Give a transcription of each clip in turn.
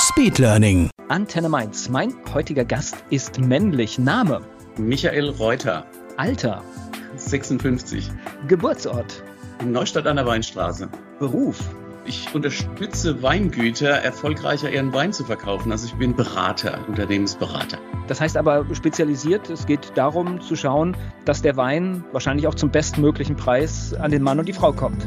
Speedlearning. Antenne Mainz. Mein heutiger Gast ist männlich. Name, Michael Reuter, Alter, 56, Geburtsort, in Neustadt an der Weinstraße. Beruf, Ich unterstütze Weingüter, erfolgreicher ihren Wein zu verkaufen. Also ich bin Berater, Unternehmensberater. Das heißt aber spezialisiert, es geht darum zu schauen, dass der Wein wahrscheinlich auch zum bestmöglichen Preis an den Mann und die Frau kommt.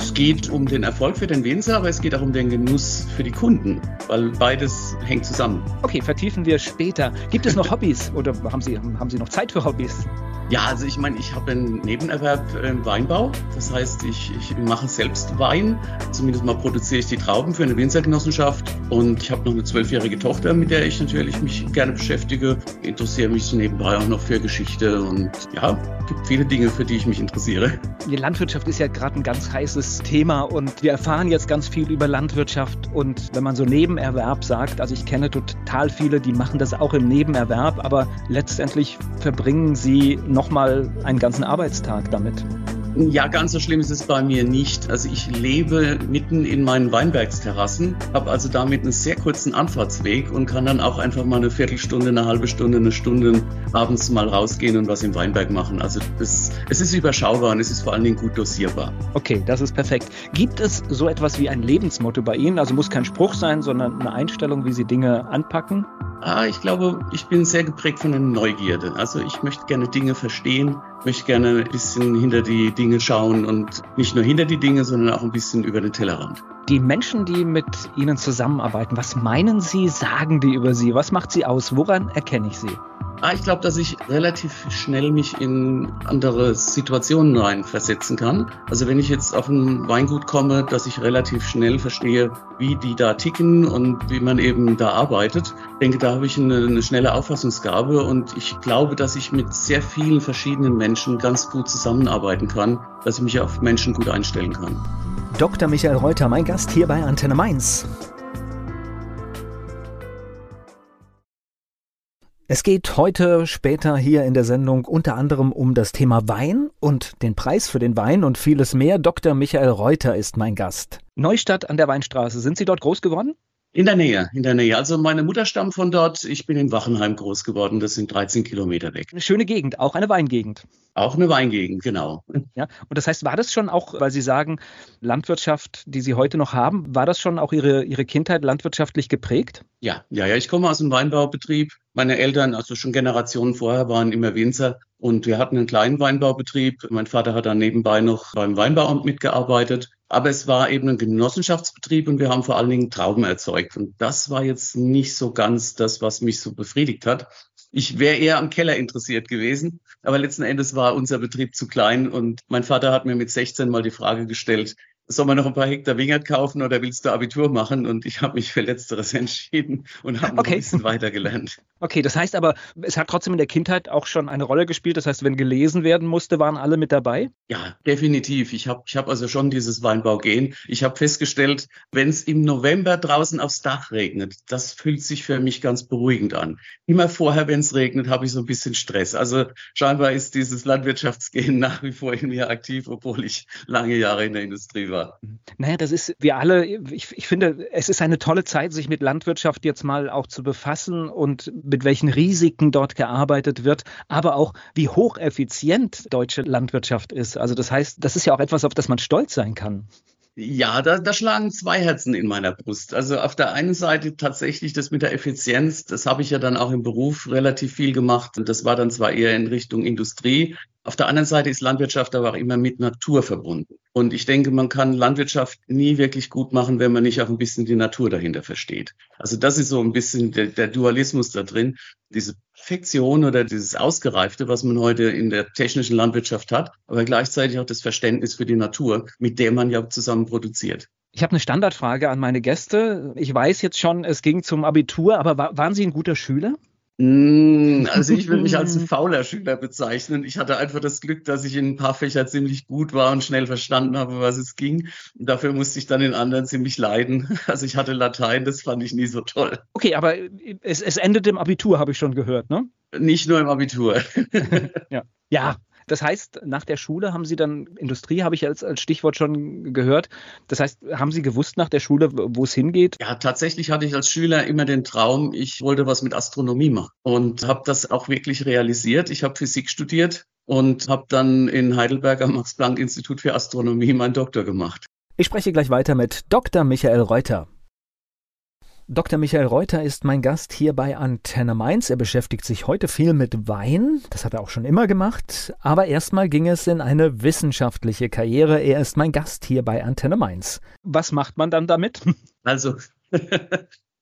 Es geht um den Erfolg für den Winzer, aber es geht auch um den Genuss für die Kunden, weil beides hängt zusammen. Okay, vertiefen wir später. Gibt es noch Hobbys oder haben Sie, haben Sie noch Zeit für Hobbys? Ja, also ich meine, ich habe einen Nebenerwerb im Weinbau. Das heißt, ich, ich mache selbst Wein. Zumindest mal produziere ich die Trauben für eine Winzergenossenschaft. Und ich habe noch eine zwölfjährige Tochter, mit der ich natürlich mich gerne beschäftige. Interessiere mich nebenbei auch noch für Geschichte. Und ja, gibt viele Dinge, für die ich mich interessiere. Die Landwirtschaft ist ja gerade ein ganz heißes Thema und wir erfahren jetzt ganz viel über Landwirtschaft. Und wenn man so Nebenerwerb sagt, also ich kenne total viele, die machen das auch im Nebenerwerb, aber letztendlich verbringen sie nochmal einen ganzen Arbeitstag damit. Ja, ganz so schlimm ist es bei mir nicht. Also ich lebe mitten in meinen Weinbergsterrassen, habe also damit einen sehr kurzen Anfahrtsweg und kann dann auch einfach mal eine Viertelstunde, eine halbe Stunde, eine Stunde abends mal rausgehen und was im Weinberg machen. Also das, es ist überschaubar und es ist vor allen Dingen gut dosierbar. Okay, das ist perfekt. Gibt es so etwas wie ein Lebensmotto bei Ihnen? Also muss kein Spruch sein, sondern eine Einstellung, wie Sie Dinge anpacken? Ah, ich glaube, ich bin sehr geprägt von der Neugierde. Also ich möchte gerne Dinge verstehen, möchte gerne ein bisschen hinter die Dinge schauen und nicht nur hinter die Dinge, sondern auch ein bisschen über den Tellerrand. Die Menschen, die mit Ihnen zusammenarbeiten, was meinen Sie, sagen die über Sie? Was macht Sie aus? Woran erkenne ich Sie? Ah, ich glaube, dass ich relativ schnell mich in andere Situationen reinversetzen kann. Also wenn ich jetzt auf ein Weingut komme, dass ich relativ schnell verstehe, wie die da ticken und wie man eben da arbeitet. Ich denke, da habe ich eine, eine schnelle Auffassungsgabe und ich glaube, dass ich mit sehr vielen verschiedenen Menschen ganz gut zusammenarbeiten kann, dass ich mich auf Menschen gut einstellen kann. Dr. Michael Reuter, mein Gast hier bei Antenne Mainz. Es geht heute später hier in der Sendung unter anderem um das Thema Wein und den Preis für den Wein und vieles mehr. Dr. Michael Reuter ist mein Gast. Neustadt an der Weinstraße. Sind Sie dort groß geworden? In der Nähe, in der Nähe. Also meine Mutter stammt von dort. Ich bin in Wachenheim groß geworden. Das sind 13 Kilometer weg. Eine schöne Gegend, auch eine Weingegend. Auch eine Weingegend, genau. Ja, und das heißt, war das schon auch, weil Sie sagen, Landwirtschaft, die Sie heute noch haben, war das schon auch Ihre, Ihre Kindheit landwirtschaftlich geprägt? Ja, ja, ja. Ich komme aus einem Weinbaubetrieb. Meine Eltern, also schon Generationen vorher, waren immer Winzer. Und wir hatten einen kleinen Weinbaubetrieb. Mein Vater hat dann nebenbei noch beim Weinbauamt mitgearbeitet. Aber es war eben ein Genossenschaftsbetrieb und wir haben vor allen Dingen Trauben erzeugt. Und das war jetzt nicht so ganz das, was mich so befriedigt hat. Ich wäre eher am Keller interessiert gewesen. Aber letzten Endes war unser Betrieb zu klein und mein Vater hat mir mit 16 mal die Frage gestellt, soll man noch ein paar Hektar Wingert kaufen oder willst du Abitur machen? Und ich habe mich für Letzteres entschieden und habe Okay. ein bisschen weitergelernt. Okay, das heißt aber, es hat trotzdem in der Kindheit auch schon eine Rolle gespielt. Das heißt, wenn gelesen werden musste, waren alle mit dabei? Ja, definitiv. Ich habe ich hab also schon dieses Weinbaugen. Ich habe festgestellt, wenn es im November draußen aufs Dach regnet, das fühlt sich für mich ganz beruhigend an. Immer vorher, wenn es regnet, habe ich so ein bisschen Stress. Also scheinbar ist dieses Landwirtschaftsgehen nach wie vor in mir aktiv, obwohl ich lange Jahre in der Industrie war. Naja, das ist, wir alle, ich, ich finde, es ist eine tolle Zeit, sich mit Landwirtschaft jetzt mal auch zu befassen und mit welchen Risiken dort gearbeitet wird, aber auch wie hocheffizient deutsche Landwirtschaft ist. Also das heißt, das ist ja auch etwas, auf das man stolz sein kann. Ja, da, da schlagen zwei Herzen in meiner Brust. Also auf der einen Seite tatsächlich das mit der Effizienz, das habe ich ja dann auch im Beruf relativ viel gemacht. Und das war dann zwar eher in Richtung Industrie. Auf der anderen Seite ist Landwirtschaft aber auch immer mit Natur verbunden. Und ich denke, man kann Landwirtschaft nie wirklich gut machen, wenn man nicht auch ein bisschen die Natur dahinter versteht. Also das ist so ein bisschen der, der Dualismus da drin. Diese Perfektion oder dieses Ausgereifte, was man heute in der technischen Landwirtschaft hat, aber gleichzeitig auch das Verständnis für die Natur, mit der man ja zusammen produziert. Ich habe eine Standardfrage an meine Gäste. Ich weiß jetzt schon, es ging zum Abitur, aber war, waren Sie ein guter Schüler? Mm, also ich würde mich als ein fauler Schüler bezeichnen. Ich hatte einfach das Glück, dass ich in ein paar Fächern ziemlich gut war und schnell verstanden habe, was es ging. Dafür musste ich dann in anderen ziemlich leiden. Also ich hatte Latein, das fand ich nie so toll. Okay, aber es, es endet im Abitur, habe ich schon gehört, ne? Nicht nur im Abitur. ja. ja, das heißt, nach der Schule haben Sie dann, Industrie habe ich als, als Stichwort schon gehört. Das heißt, haben Sie gewusst nach der Schule, wo es hingeht? Ja, tatsächlich hatte ich als Schüler immer den Traum, ich wollte was mit Astronomie machen und habe das auch wirklich realisiert. Ich habe Physik studiert und habe dann in Heidelberg am Max-Planck-Institut für Astronomie meinen Doktor gemacht. Ich spreche gleich weiter mit Dr. Michael Reuter. Dr. Michael Reuter ist mein Gast hier bei Antenne Mainz. Er beschäftigt sich heute viel mit Wein. Das hat er auch schon immer gemacht. Aber erstmal ging es in eine wissenschaftliche Karriere. Er ist mein Gast hier bei Antenne Mainz. Was macht man dann damit? Also,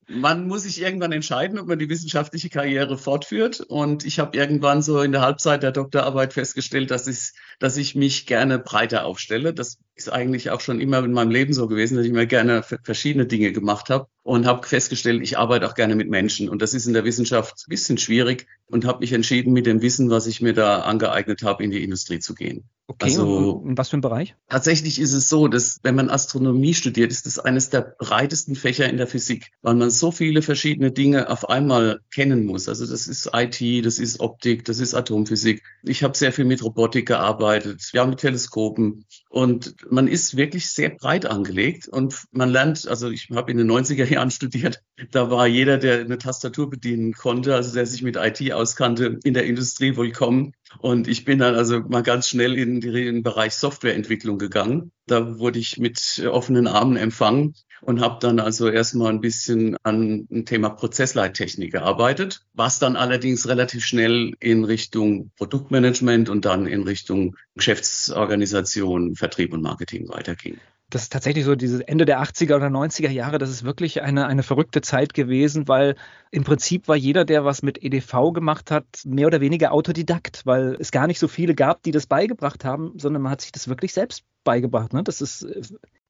man muss sich irgendwann entscheiden, ob man die wissenschaftliche Karriere fortführt. Und ich habe irgendwann so in der Halbzeit der Doktorarbeit festgestellt, dass ich, dass ich mich gerne breiter aufstelle. Das ist eigentlich auch schon immer in meinem Leben so gewesen, dass ich mir gerne verschiedene Dinge gemacht habe und habe festgestellt, ich arbeite auch gerne mit Menschen. Und das ist in der Wissenschaft ein bisschen schwierig und habe mich entschieden, mit dem Wissen, was ich mir da angeeignet habe, in die Industrie zu gehen. Okay, also, in was für einem Bereich? Tatsächlich ist es so, dass wenn man Astronomie studiert, ist das eines der breitesten Fächer in der Physik, weil man so viele verschiedene Dinge auf einmal kennen muss. Also das ist IT, das ist Optik, das ist Atomphysik. Ich habe sehr viel mit Robotik gearbeitet, ja mit Teleskopen und man ist wirklich sehr breit angelegt und man lernt, also ich habe in den 90er Jahren studiert, da war jeder, der eine Tastatur bedienen konnte, also der sich mit IT auskannte, in der Industrie willkommen. Und ich bin dann also mal ganz schnell in, den Bereich Softwareentwicklung gegangen. Da wurde ich mit offenen Armen empfangen und habe dann also erstmal ein bisschen an dem Thema Prozessleittechnik gearbeitet, was dann allerdings relativ schnell in Richtung Produktmanagement und dann in Richtung Geschäftsorganisation, Vertrieb und Marketing weiterging das ist tatsächlich so dieses Ende der 80er oder 90er Jahre, das ist wirklich eine, eine verrückte Zeit gewesen, weil im Prinzip war jeder, der was mit EDV gemacht hat, mehr oder weniger Autodidakt, weil es gar nicht so viele gab, die das beigebracht haben, sondern man hat sich das wirklich selbst beigebracht. Ne? Das ist äh,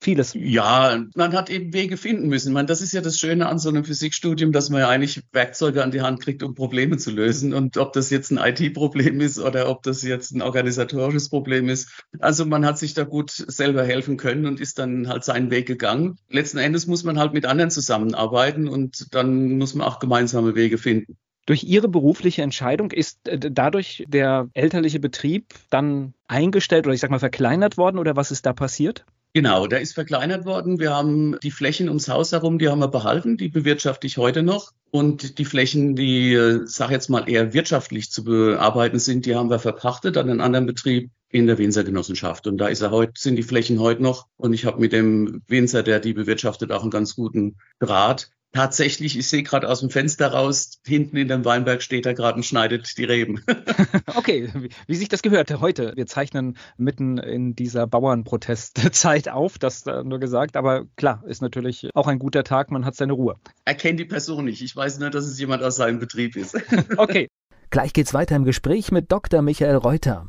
vieles. Ja, man hat eben Wege finden müssen. Man, das ist ja das Schöne an so einem Physikstudium, dass man ja eigentlich Werkzeuge an die Hand kriegt, um Probleme zu lösen. Und ob das jetzt ein IT-Problem ist oder ob das jetzt ein organisatorisches Problem ist. Also man hat sich da gut selber helfen können und ist dann halt seinen Weg gegangen. Letzten Endes muss man halt mit anderen zusammenarbeiten und dann muss man auch gemeinsame Wege finden. Durch Ihre berufliche Entscheidung ist äh, dadurch der elterliche Betrieb dann eingestellt oder ich sag mal verkleinert worden oder was ist da passiert? Genau, der ist verkleinert worden. Wir haben die Flächen ums Haus herum, die haben wir behalten, die bewirtschafte ich heute noch. Und die Flächen, die, äh, sag jetzt mal, eher wirtschaftlich zu bearbeiten sind, die haben wir verpachtet an einen anderen Betrieb in der Winzer Genossenschaft. Und da ist er heute, sind die Flächen heute noch. Und ich habe mit dem Winzer, der die bewirtschaftet, auch einen ganz guten Draht. Tatsächlich, ich sehe gerade aus dem Fenster raus, hinten in dem Weinberg steht er gerade und schneidet die Reben. okay, wie, wie, sich das gehört heute. Wir zeichnen mitten in dieser Bauernprotestzeit auf, das nur gesagt, aber klar, ist natürlich auch ein guter Tag, man hat seine Ruhe. Erkennt die Person nicht. Ich weiß nur, dass es jemand aus seinem Betrieb ist. okay. Gleich geht's weiter im Gespräch mit Dr. Michael Reuter.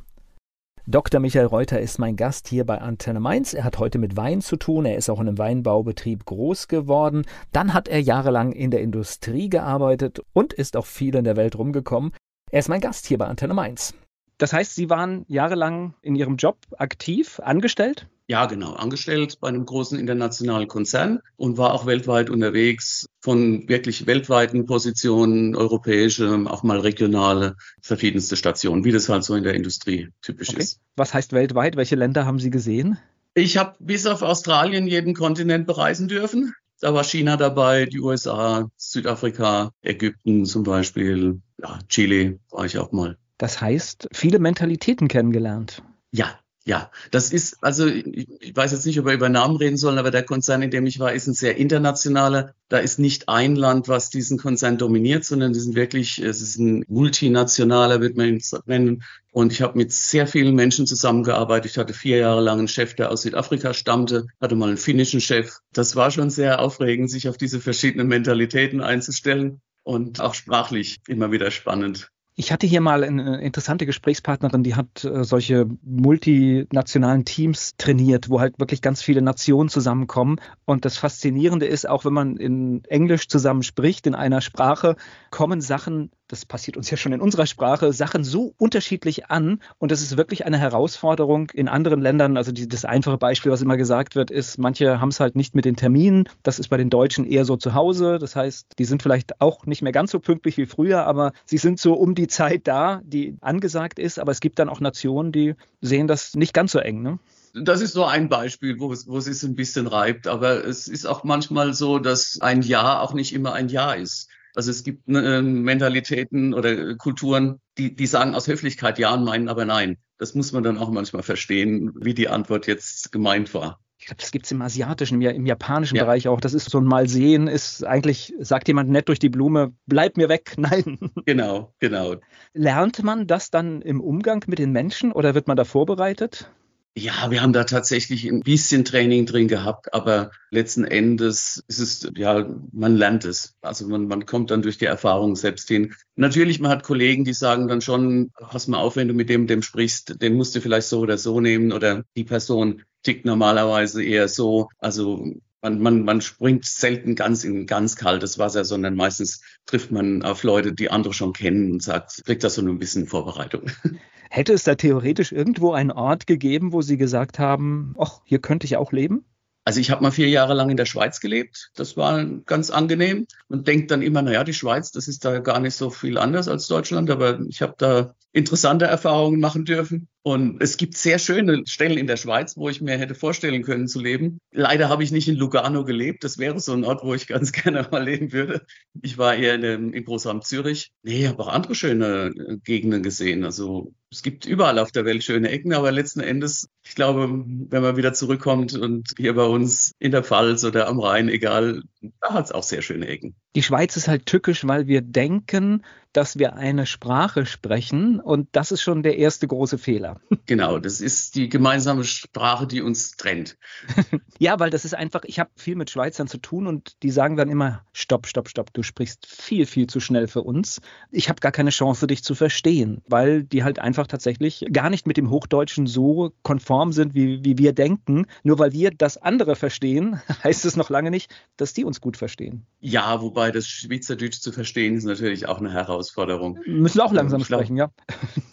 Dr. Michael Reuter ist mein Gast hier bei Antenne Mainz. Er hat heute mit Wein zu tun. Er ist auch in einem Weinbaubetrieb groß geworden. Dann hat er jahrelang in der Industrie gearbeitet und ist auch viel in der Welt rumgekommen. Er ist mein Gast hier bei Antenne Mainz. Das heißt, Sie waren jahrelang in Ihrem Job aktiv, angestellt? Ja, genau, angestellt bei einem großen internationalen Konzern und war auch weltweit unterwegs, von wirklich weltweiten Positionen, europäische, auch mal regionale, verschiedenste Stationen, wie das halt so in der Industrie typisch okay. ist. Was heißt weltweit? Welche Länder haben Sie gesehen? Ich habe bis auf Australien jeden Kontinent bereisen dürfen. Da war China dabei, die USA, Südafrika, Ägypten zum Beispiel, ja, Chile war ich auch mal. Das heißt, viele Mentalitäten kennengelernt. Ja, ja, das ist, also ich, weiß jetzt nicht, ob wir über Namen reden sollen, aber der Konzern, in dem ich war, ist ein sehr internationaler. Da ist nicht ein Land, was diesen Konzern dominiert, sondern die sind wirklich, es ist ein multinationaler, wird man ihn nennen. Und ich habe mit sehr vielen Menschen zusammengearbeitet. Ich hatte vier Jahre lang einen Chef, der aus Südafrika stammte, hatte mal einen finnischen Chef. Das war schon sehr aufregend, sich auf diese verschiedenen Mentalitäten einzustellen und auch sprachlich immer wieder spannend. Ich hatte hier mal eine interessante Gesprächspartnerin, die hat äh, solche multinationalen Teams trainiert, wo halt wirklich ganz viele Nationen zusammenkommen. Und das Faszinierende ist, auch wenn man in Englisch zusammen spricht, in einer Sprache, kommen Sachen das passiert uns ja schon in unserer Sprache, Sachen so unterschiedlich an. Und das ist wirklich eine Herausforderung in anderen Ländern. Also die, das einfache Beispiel, was immer gesagt wird, ist, manche haben es halt nicht mit den Terminen. Das ist bei den Deutschen eher so zu Hause. Das heißt, die sind vielleicht auch nicht mehr ganz so pünktlich wie früher, aber sie sind so um die Zeit da, die angesagt ist. Aber es gibt dann auch Nationen, die sehen das nicht ganz so eng. Ne? Das ist so ein Beispiel, wo es, wo es sich ein bisschen reibt. Aber es ist auch manchmal so, dass ein Ja auch nicht immer ein Ja ist. Also es gibt äh, Mentalitäten oder Kulturen, die, die sagen aus Höflichkeit ja und meinen aber nein. Das muss man dann auch manchmal verstehen, wie die Antwort jetzt gemeint war. Ich glaube, das gibt es im asiatischen, im, japanischen ja. Bereich auch. Das ist so ein Mal sehen, ist eigentlich, sagt jemand nett durch die Blume, bleib mir weg. Nein. Genau, genau. Lernt man das dann im Umgang mit den Menschen oder wird man da vorbereitet? Ja, wir haben da tatsächlich ein bisschen Training drin gehabt, aber letzten Endes ist es, ja, man lernt es. Also man, man kommt dann durch die Erfahrung selbst hin. Natürlich, man hat Kollegen, die sagen dann schon, pass mal auf, wenn du mit dem, dem sprichst, den musst du vielleicht so oder so nehmen oder die Person tickt normalerweise eher so. Also man, man, man springt selten ganz in ganz kaltes Wasser, sondern meistens trifft man auf Leute, die andere schon kennen und sagt, kriegt das so ein bisschen Vorbereitung. Hätte es da theoretisch irgendwo einen Ort gegeben, wo Sie gesagt haben, ach, hier könnte ich auch leben? Also ich habe mal vier Jahre lang in der Schweiz gelebt. Das war ganz angenehm. Man denkt dann immer, naja, die Schweiz, das ist da gar nicht so viel anders als Deutschland, aber ich habe da interessante Erfahrungen machen dürfen. Und es gibt sehr schöne Stellen in der Schweiz, wo ich mir hätte vorstellen können zu leben. Leider habe ich nicht in Lugano gelebt. Das wäre so ein Ort, wo ich ganz gerne mal leben würde. Ich war eher in, dem, in Großraum Zürich. Nee, ich habe auch andere schöne äh, Gegenden gesehen. Also es gibt überall auf der Welt schöne Ecken, aber letzten Endes, ich glaube, wenn man wieder zurückkommt und hier bei uns in der Pfalz oder am Rhein, egal, da hat es auch sehr schöne Ecken. Die Schweiz ist halt tückisch, weil wir denken, dass wir eine Sprache sprechen und das ist schon der erste große Fehler. Genau, das ist die gemeinsame Sprache, die uns trennt. ja, weil das ist einfach, ich habe viel mit Schweizern zu tun und die sagen dann immer, stopp, stopp, stopp, du sprichst viel, viel zu schnell für uns. Ich habe gar keine Chance, dich zu verstehen, weil die halt einfach tatsächlich gar nicht mit dem Hochdeutschen so konform sind, wie, wie wir denken. Nur weil wir das andere verstehen, heißt es noch lange nicht, dass die uns gut verstehen. Ja, wobei das Schweizerdeutsch zu verstehen ist natürlich auch eine Herausforderung. Herausforderung. Müssen auch langsam sprechen, ja.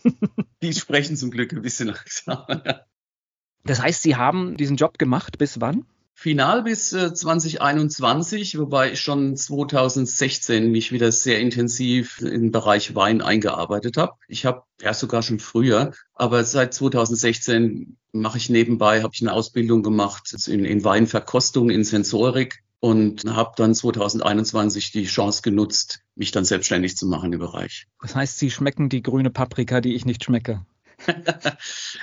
Die sprechen zum Glück ein bisschen langsamer. Das heißt, Sie haben diesen Job gemacht bis wann? Final bis äh, 2021, wobei ich schon 2016 mich wieder sehr intensiv im Bereich Wein eingearbeitet habe. Ich habe ja sogar schon früher, aber seit 2016 mache ich nebenbei, habe ich eine Ausbildung gemacht in, in Weinverkostung, in Sensorik und habe dann 2021 die Chance genutzt, mich dann selbstständig zu machen im Bereich. Das heißt, Sie schmecken die grüne Paprika, die ich nicht schmecke.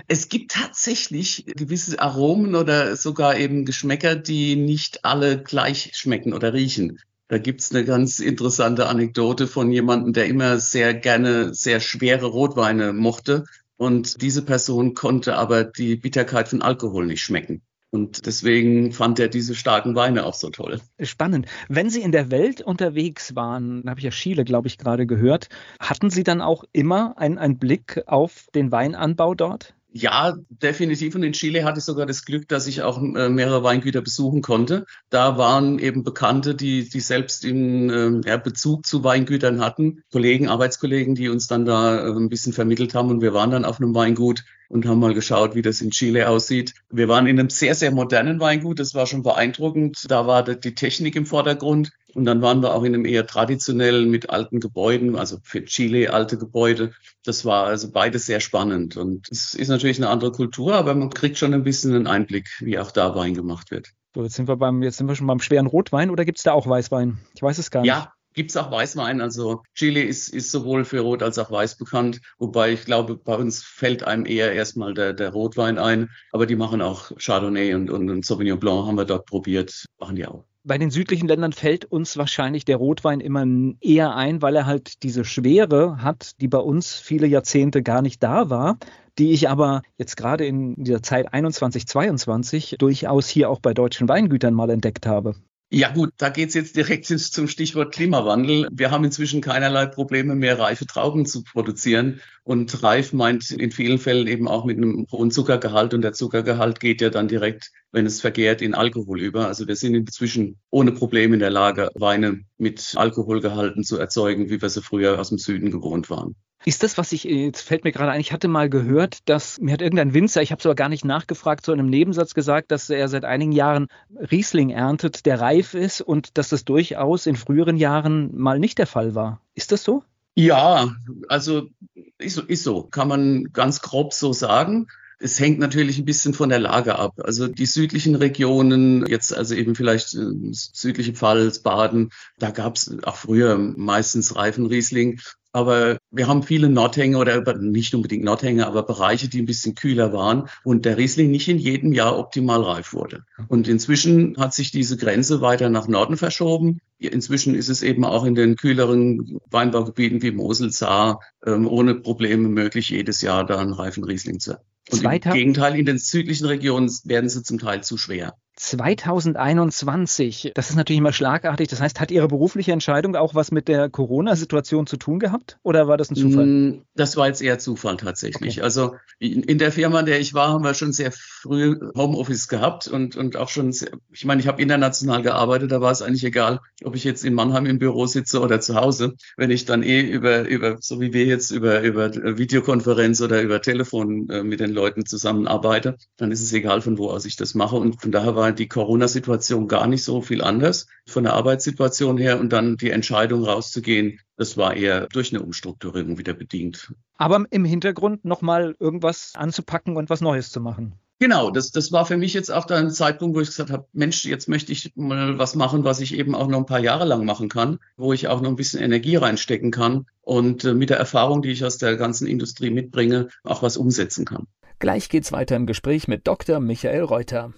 es gibt tatsächlich gewisse Aromen oder sogar eben Geschmäcker, die nicht alle gleich schmecken oder riechen. Da gibt's eine ganz interessante Anekdote von jemandem, der immer sehr gerne sehr schwere Rotweine mochte. Und diese Person konnte aber die Bitterkeit von Alkohol nicht schmecken. Und deswegen fand er diese starken Weine auch so toll. Spannend. Wenn Sie in der Welt unterwegs waren, habe ich ja Chile, glaube ich, gerade gehört, hatten Sie dann auch immer einen Blick auf den Weinanbau dort? Ja, definitiv. Und in Chile hatte ich sogar das Glück, dass ich auch äh, mehrere Weingüter besuchen konnte. Da waren eben Bekannte, die, die selbst in ähm, ja, Bezug zu Weingütern hatten, Kollegen, Arbeitskollegen, die uns dann da äh, ein bisschen vermittelt haben. Und wir waren dann auf einem Weingut und haben mal geschaut, wie das in Chile aussieht. Wir waren in einem sehr, sehr modernen Weingut. Das war schon beeindruckend. Da war die Technik im Vordergrund. Und dann waren wir auch in einem eher traditionellen mit alten Gebäuden, also für Chile alte Gebäude. Das war also beides sehr spannend. Und es ist natürlich eine andere Kultur, aber man kriegt schon ein bisschen einen Einblick, wie auch da Wein gemacht wird. So, jetzt sind wir beim, jetzt sind wir schon beim schweren Rotwein oder gibt es da auch Weißwein? Ich weiß es gar nicht. Ja, gibt es auch Weißwein. Also Chile ist, ist sowohl für Rot als auch Weiß bekannt. Wobei ich glaube, bei uns fällt einem eher erstmal der, der Rotwein ein. Aber die machen auch Chardonnay und, und, und Sauvignon Blanc haben wir dort probiert. Machen die auch bei den südlichen Ländern fällt uns wahrscheinlich der Rotwein immer eher ein, weil er halt diese Schwere hat, die bei uns viele Jahrzehnte gar nicht da war, die ich aber jetzt gerade in dieser Zeit 21, 22 durchaus hier auch bei deutschen Weingütern mal entdeckt habe. Ja gut, da geht's jetzt direkt zum Stichwort Klimawandel. Wir haben inzwischen keinerlei Probleme mehr, reife Trauben zu produzieren. Und reif meint in vielen Fällen eben auch mit einem hohen Zuckergehalt. Und der Zuckergehalt geht ja dann direkt, wenn es vergärt, in Alkohol über. Also wir sind inzwischen ohne Probleme in der Lage, Weine mit Alkoholgehalten zu erzeugen, wie wir sie früher aus dem Süden gewohnt waren. Ist das, was ich, jetzt fällt mir gerade ein, ich hatte mal gehört, dass mir hat irgendein Winzer, ich habe es aber gar nicht nachgefragt, in einem Nebensatz gesagt, dass er seit einigen Jahren Riesling erntet, der reif ist und dass das durchaus in früheren Jahren mal nicht der Fall war. Ist das so? Ja, also ist, ist so, kann man ganz grob so sagen. Es hängt natürlich ein bisschen von der Lage ab. Also die südlichen Regionen, jetzt also eben vielleicht äh, südliche Pfalz, Baden, da gab es auch früher meistens reifen Riesling. Aber wir haben viele Nordhänge oder nicht unbedingt Nordhänge, aber Bereiche, die ein bisschen kühler waren und der Riesling nicht in jedem Jahr optimal reif wurde. Und inzwischen hat sich diese Grenze weiter nach Norden verschoben. Inzwischen ist es eben auch in den kühleren Weinbaugebieten wie Mosel, Saar ähm, ohne Probleme möglich, jedes Jahr da einen reifen Riesling zu. Und im Gegenteil, in den südlichen Regionen werden sie zum Teil zu schwer. 2021, das ist natürlich immer schlagartig. Das heißt, hat Ihre berufliche Entscheidung auch was mit der Corona-Situation zu tun gehabt? Oder war das ein Zufall? Mm, das war jetzt eher Zufall tatsächlich. Okay. Also in der Firma, in der ich war, haben wir schon sehr früh Homeoffice gehabt und, und auch schon, sehr, ich meine, ich habe international gearbeitet, da war es eigentlich egal, ob ich jetzt in Mannheim im Büro sitze oder zu Hause. Wenn ich dann eh über, über so wie wir jetzt über, über Videokonferenz oder über Telefon äh, mit den Leuten zusammenarbeite, dann ist es egal, von wo aus ich das mache. Und von daher war die Corona-Situation gar nicht so viel anders von der Arbeitssituation her und dann die Entscheidung rauszugehen, das war eher durch eine Umstrukturierung wieder bedingt. Aber im Hintergrund nochmal irgendwas anzupacken und was Neues zu machen. Genau, das, das war für mich jetzt auch der Zeitpunkt, wo ich gesagt habe, Mensch, jetzt möchte ich mal was machen, was ich eben auch noch ein paar Jahre lang machen kann, wo ich auch noch ein bisschen Energie reinstecken kann und äh, mit der Erfahrung, die ich aus der ganzen Industrie mitbringe, auch was umsetzen kann. Gleich geht's weiter im Gespräch mit Dr. Michael Reuter.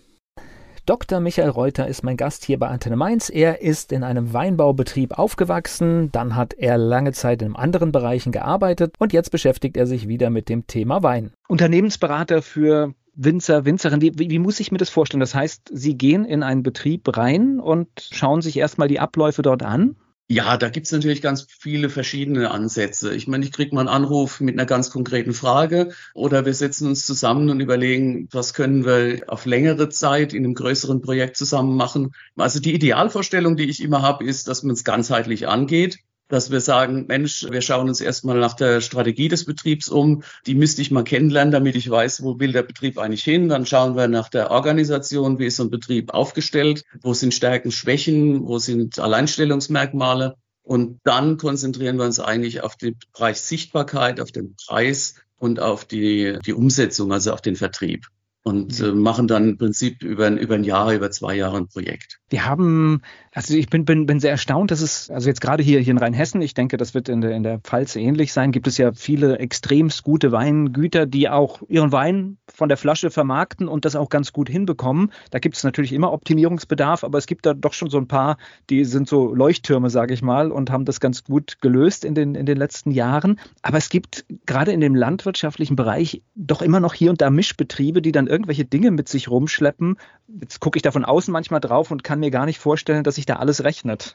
Dr. Michael Reuter ist mein Gast hier bei Antenne Mainz. Er ist in einem Weinbaubetrieb aufgewachsen, dann hat er lange Zeit in anderen Bereichen gearbeitet und jetzt beschäftigt er sich wieder mit dem Thema Wein. Unternehmensberater für Winzer, Winzerin, wie, wie, muss ich mir das vorstellen? Das heißt, Sie gehen in einen Betrieb rein und schauen sich erstmal die Abläufe dort an? Ja, da gibt's natürlich ganz viele verschiedene Ansätze. Ich meine, ich kriege mal einen Anruf mit einer ganz konkreten Frage oder wir setzen uns zusammen und überlegen, was können wir auf längere Zeit in einem größeren Projekt zusammen machen. Also die Idealvorstellung, die ich immer habe, ist, dass man es ganzheitlich angeht dass wir sagen, Mensch, wir schauen uns erstmal nach der Strategie des Betriebs um. Die müsste ich mal kennenlernen, damit ich weiß, wo will der Betrieb eigentlich hin. Dann schauen wir nach der Organisation, wie ist so ein Betrieb aufgestellt, wo sind Stärken, Schwächen, wo sind Alleinstellungsmerkmale. Und dann konzentrieren wir uns eigentlich auf den Bereich Sichtbarkeit, auf den Preis und auf die, die Umsetzung, also auf den Vertrieb und äh, machen dann im Prinzip über, über ein Jahr, über zwei Jahre ein Projekt. Wir haben, also ich bin, bin, bin sehr erstaunt, dass es, also jetzt gerade hier, hier in Rheinhessen, ich denke, das wird in der, in der Pfalz ähnlich sein, gibt es ja viele extremst gute Weingüter, die auch ihren Wein von der Flasche vermarkten und das auch ganz gut hinbekommen. Da gibt es natürlich immer Optimierungsbedarf, aber es gibt da doch schon so ein paar, die sind so Leuchttürme, sage ich mal, und haben das ganz gut gelöst in den, in den letzten Jahren. Aber es gibt gerade in dem landwirtschaftlichen Bereich doch immer noch hier und da Mischbetriebe, die dann irgendwelche Dinge mit sich rumschleppen. Jetzt gucke ich da von außen manchmal drauf und kann mir gar nicht vorstellen, dass sich da alles rechnet.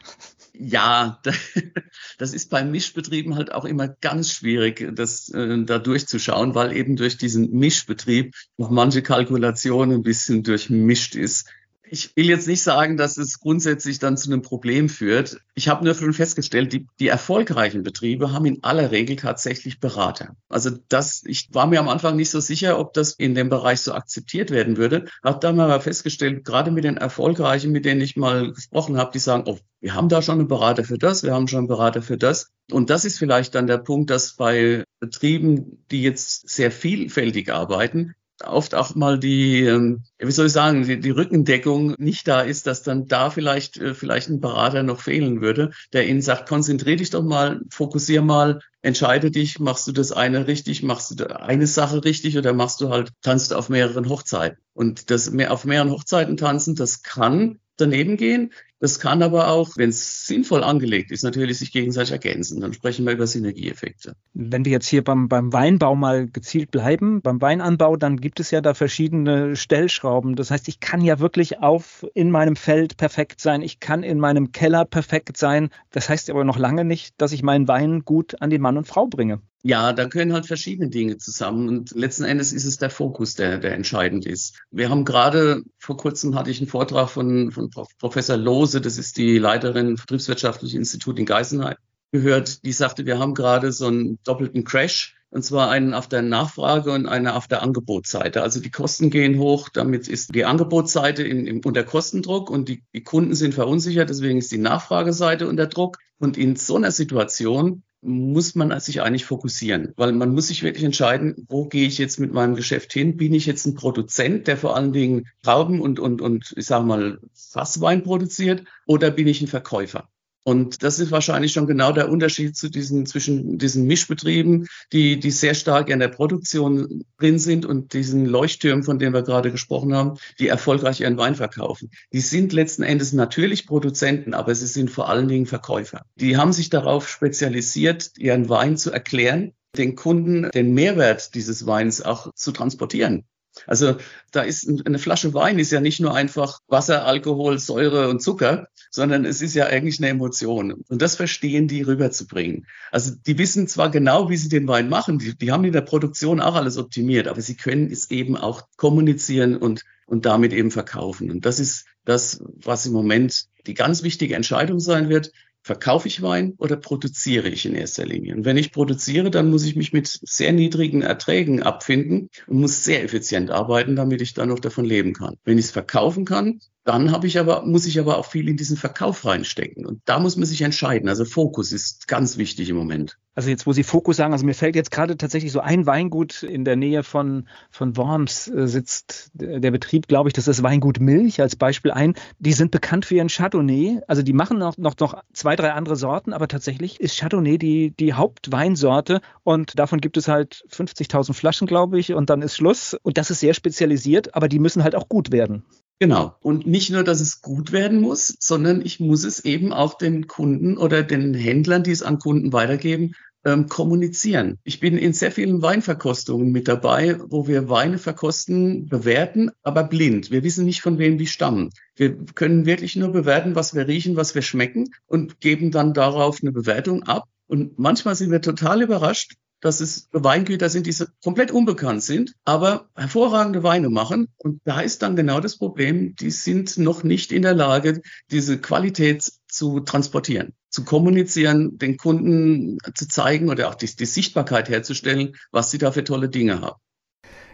Ja, das ist bei Mischbetrieben halt auch immer ganz schwierig, das äh, da durchzuschauen, weil eben durch diesen Mischbetrieb noch manche Kalkulation ein bisschen durchmischt ist ich will jetzt nicht sagen, dass es grundsätzlich dann zu einem Problem führt. Ich habe nur schon festgestellt, die, die erfolgreichen Betriebe haben in aller Regel tatsächlich Berater. Also das, ich war mir am Anfang nicht so sicher, ob das in dem Bereich so akzeptiert werden würde. Habe dann mal festgestellt, gerade mit den erfolgreichen, mit denen ich mal gesprochen habe, die sagen, oh, wir haben da schon einen Berater für das, wir haben schon einen Berater für das. Und das ist vielleicht dann der Punkt, dass bei Betrieben, die jetzt sehr vielfältig arbeiten, oft auch mal die, ähm, wie soll ich sagen, die, die, Rückendeckung nicht da ist, dass dann da vielleicht, äh, vielleicht ein Berater noch fehlen würde, der ihnen sagt, konzentrier dich doch mal, fokussier mal, entscheide dich, machst du das eine richtig, machst du eine Sache richtig oder machst du halt, tanzt auf mehreren Hochzeiten. Und das mehr auf mehreren Hochzeiten tanzen, das kann daneben gehen. Das kann aber auch, wenn es sinnvoll angelegt ist, natürlich sich gegenseitig ergänzen. Dann sprechen wir über Synergieeffekte. Wenn wir jetzt hier beim, beim Weinbau mal gezielt bleiben, beim Weinanbau, dann gibt es ja da verschiedene Stellschrauben. Das heißt, ich kann ja wirklich auf in meinem Feld perfekt sein. Ich kann in meinem Keller perfekt sein. Das heißt aber noch lange nicht, dass ich meinen Wein gut an den Mann und Frau bringe. Ja, da können halt verschiedene Dinge zusammen und letzten Endes ist es der Fokus, der, der entscheidend ist. Wir haben gerade, vor kurzem hatte ich einen Vortrag von, von Professor Lose, das ist die Leiterin Vertriebswirtschaftlichen Institut in Geisenheim, gehört, die sagte, wir haben gerade so einen doppelten Crash und zwar einen auf der Nachfrage und einen auf der Angebotsseite. Also die Kosten gehen hoch, damit ist die Angebotsseite in, in, unter Kostendruck und die, die Kunden sind verunsichert, deswegen ist die Nachfrageseite unter Druck. Und in so einer Situation muss man sich eigentlich fokussieren, weil man muss sich wirklich entscheiden, wo gehe ich jetzt mit meinem Geschäft hin? Bin ich jetzt ein Produzent, der vor allen Dingen Trauben und, und, und ich sage mal Fasswein produziert oder bin ich ein Verkäufer? Und das ist wahrscheinlich schon genau der Unterschied zu diesen, zwischen diesen Mischbetrieben, die, die sehr stark in der Produktion drin sind und diesen Leuchttürmen, von denen wir gerade gesprochen haben, die erfolgreich ihren Wein verkaufen. Die sind letzten Endes natürlich Produzenten, aber sie sind vor allen Dingen Verkäufer. Die haben sich darauf spezialisiert, ihren Wein zu erklären, den Kunden den Mehrwert dieses Weins auch zu transportieren. Also da ist eine Flasche Wein ist ja nicht nur einfach Wasser, Alkohol, Säure und Zucker, sondern es ist ja eigentlich eine Emotion. Und das verstehen die rüberzubringen. Also die wissen zwar genau, wie sie den Wein machen, die, die haben in der Produktion auch alles optimiert, aber sie können es eben auch kommunizieren und, und damit eben verkaufen. Und das ist das, was im Moment die ganz wichtige Entscheidung sein wird. Verkaufe ich Wein oder produziere ich in erster Linie? Und wenn ich produziere, dann muss ich mich mit sehr niedrigen Erträgen abfinden und muss sehr effizient arbeiten, damit ich dann noch davon leben kann. Wenn ich es verkaufen kann, dann habe ich aber, muss ich aber auch viel in diesen Verkauf reinstecken. Und da muss man sich entscheiden. Also Fokus ist ganz wichtig im Moment. Also jetzt, wo Sie Fokus sagen, also mir fällt jetzt gerade tatsächlich so ein Weingut in der Nähe von, von Worms äh, sitzt der Betrieb, glaube ich, das ist Weingut Milch als Beispiel ein. Die sind bekannt für ihren Chardonnay. Also die machen noch, noch, noch zwei, drei andere Sorten, aber tatsächlich ist Chardonnay die, die Hauptweinsorte und davon gibt es halt 50.000 Flaschen, glaube ich, und dann ist Schluss. Und das ist sehr spezialisiert, aber die müssen halt auch gut werden. Genau. Und nicht nur, dass es gut werden muss, sondern ich muss es eben auch den Kunden oder den Händlern, die es an Kunden weitergeben, ähm, kommunizieren. Ich bin in sehr vielen Weinverkostungen mit dabei, wo wir Weine verkosten, bewerten, aber blind. Wir wissen nicht, von wem die stammen. Wir können wirklich nur bewerten, was wir riechen, was wir schmecken und geben dann darauf eine Bewertung ab. Und manchmal sind wir total überrascht, dass es Weingüter sind, die komplett unbekannt sind, aber hervorragende Weine machen. Und da ist dann genau das Problem, die sind noch nicht in der Lage, diese Qualität zu transportieren, zu kommunizieren, den Kunden zu zeigen oder auch die, die Sichtbarkeit herzustellen, was sie da für tolle Dinge haben.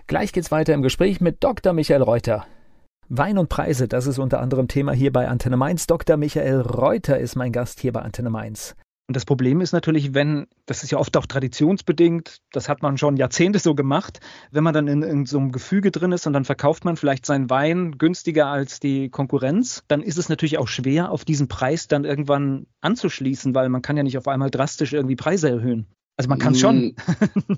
Gleich geht's weiter im Gespräch mit Dr. Michael Reuter. Wein und Preise, das ist unter anderem Thema hier bei Antenne Mainz. Dr. Michael Reuter ist mein Gast hier bei Antenne Mainz. Und das Problem ist natürlich, wenn, das ist ja oft auch traditionsbedingt, das hat man schon Jahrzehnte so gemacht, wenn man dann in, in, so einem Gefüge drin ist und dann verkauft man vielleicht seinen Wein günstiger als die Konkurrenz, dann ist es natürlich auch schwer, auf diesen Preis dann irgendwann anzuschließen, weil man kann ja nicht auf einmal drastisch irgendwie Preise erhöhen. Also man kann es schon.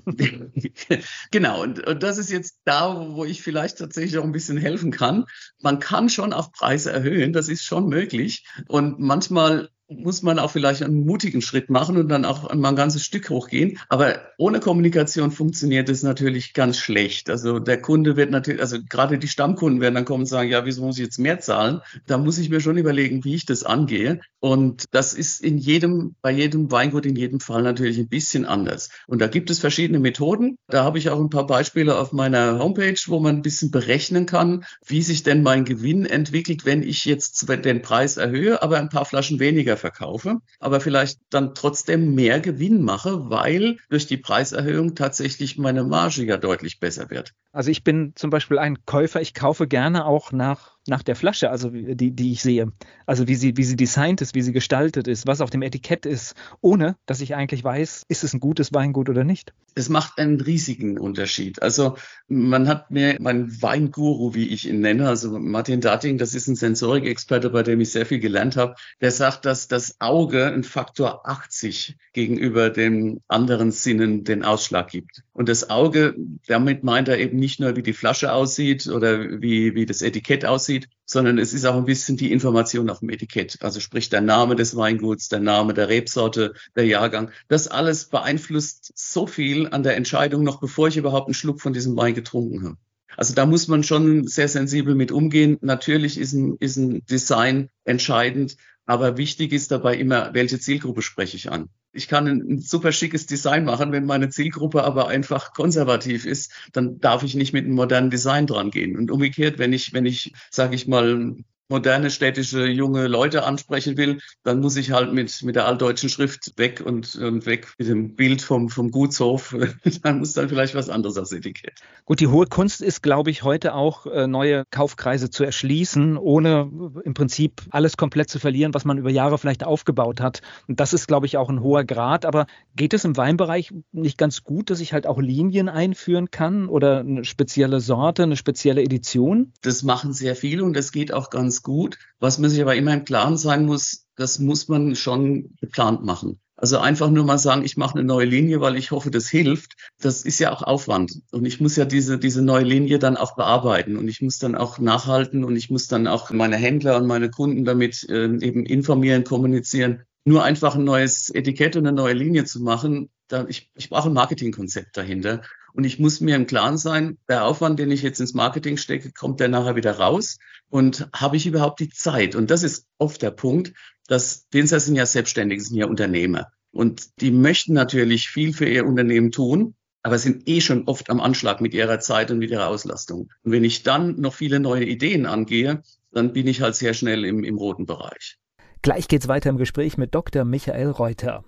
genau, und, und das ist jetzt da, wo ich vielleicht tatsächlich auch ein bisschen helfen kann. Man kann schon auf Preise erhöhen, das ist schon möglich. Und manchmal muss man auch vielleicht einen mutigen Schritt machen und dann auch mal ein ganzes Stück hochgehen. Aber ohne Kommunikation funktioniert es natürlich ganz schlecht. Also der Kunde wird natürlich, also gerade die Stammkunden werden dann kommen und sagen, ja, wieso muss ich jetzt mehr zahlen? Da muss ich mir schon überlegen, wie ich das angehe. Und das ist in jedem, bei jedem Weingut in jedem Fall natürlich ein bisschen anders. Und da gibt es verschiedene Methoden. Da habe ich auch ein paar Beispiele auf meiner Homepage, wo man ein bisschen berechnen kann, wie sich denn mein Gewinn entwickelt, wenn ich jetzt den Preis erhöhe, aber ein paar Flaschen weniger verkaufe, aber vielleicht dann trotzdem mehr Gewinn mache, weil durch die Preiserhöhung tatsächlich meine Marge ja deutlich besser wird. Also ich bin zum Beispiel ein Käufer, ich kaufe gerne auch nach nach der Flasche, also die, die ich sehe. Also wie sie, wie sie designt ist, wie sie gestaltet ist, was auf dem Etikett ist, ohne dass ich eigentlich weiß, ist es ein gutes Weingut oder nicht. Es macht einen riesigen Unterschied. Also man hat mir, mein Weinguru, wie ich ihn nenne, also Martin Darting, das ist ein Sensorikexperte, bei dem ich sehr viel gelernt habe, der sagt, dass das Auge ein Faktor 80 gegenüber den anderen Sinnen den Ausschlag gibt. Und das Auge, damit meint er eben nicht nur, wie die Flasche aussieht oder wie, wie das Etikett aussieht, sondern es ist auch ein bisschen die Information auf dem Etikett. Also sprich der Name des Weinguts, der Name der Rebsorte, der Jahrgang. Das alles beeinflusst so viel an der Entscheidung, noch bevor ich überhaupt einen Schluck von diesem Wein getrunken habe. Also da muss man schon sehr sensibel mit umgehen. Natürlich ist ein, ist ein Design entscheidend, aber wichtig ist dabei immer, welche Zielgruppe spreche ich an. Ich kann ein, super schickes Design machen, wenn meine Zielgruppe aber einfach konservativ ist, dann darf ich nicht mit einem modernen Design dran gehen. Und umgekehrt, wenn ich, wenn ich, sage ich mal, moderne städtische junge Leute ansprechen will, dann muss ich halt mit, mit der altdeutschen Schrift weg und, und weg mit dem Bild vom, vom Gutshof. dann muss dann vielleicht was anderes als Etikett. Gut, die hohe Kunst ist, glaube ich, heute auch äh, neue Kaufkreise zu erschließen, ohne im Prinzip alles komplett zu verlieren, was man über Jahre vielleicht aufgebaut hat. Und das ist, glaube ich, auch ein hoher Grad. Aber geht es im Weinbereich nicht ganz gut, dass ich halt auch Linien einführen kann oder eine spezielle Sorte, eine spezielle Edition? Das machen sehr viele und das geht auch ganz gut. Was man sich aber immer im Klaren sein muss, das muss man schon geplant machen. Also einfach nur mal sagen, ich mache eine neue Linie, weil ich hoffe, das hilft. Das ist ja auch Aufwand. Und ich muss ja diese, diese neue Linie dann auch bearbeiten. Und ich muss dann auch nachhalten und ich muss dann auch meine Händler und meine Kunden damit äh, eben informieren, kommunizieren. Nur einfach ein neues Etikett und eine neue Linie zu machen, da, ich, ich brauche ein Marketingkonzept dahinter. Und ich muss mir im Klaren sein, der Aufwand, den ich jetzt ins Marketing stecke, kommt der nachher wieder raus? Und habe ich überhaupt die Zeit? Und das ist oft der Punkt, dass Winzer sind ja selbstständig, sind ja Unternehmer. Und die möchten natürlich viel für ihr Unternehmen tun, aber sind eh schon oft am Anschlag mit ihrer Zeit und mit ihrer Auslastung. Und wenn ich dann noch viele neue Ideen angehe, dann bin ich halt sehr schnell im, im roten Bereich. Gleich geht's weiter im Gespräch mit Dr. Michael Reuter.